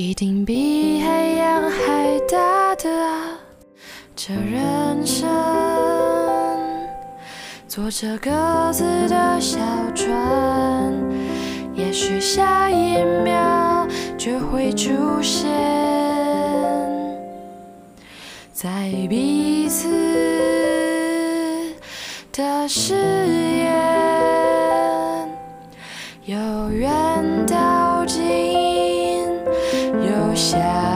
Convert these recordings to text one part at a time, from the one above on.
一定比海洋还大的啊，这人生。坐着各自的小船，也许下一秒就会出现在彼此的视野，由远到近，shout.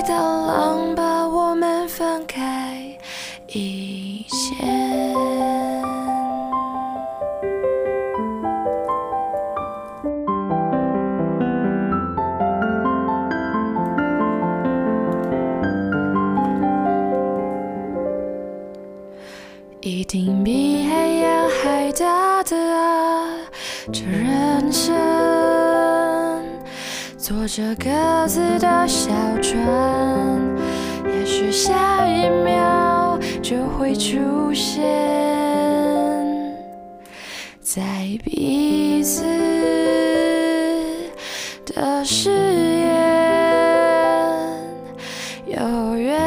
在大浪把我们分开以前。一定比海洋还大的啊，这人生。坐着各自的小船，也许下一秒就会出现在彼此的视野，由远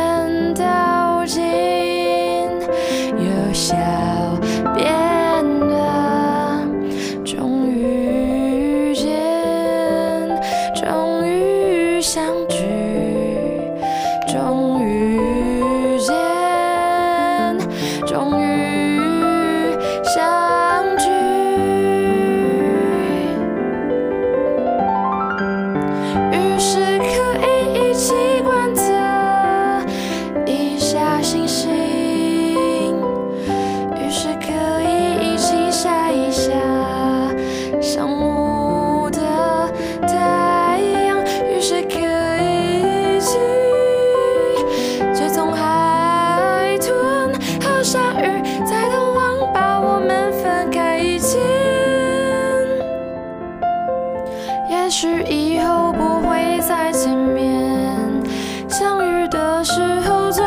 遇见终于相聚。于是可以一起观测一下星星于是可以一起晒一下像我是以后不会再见面。相遇的时候就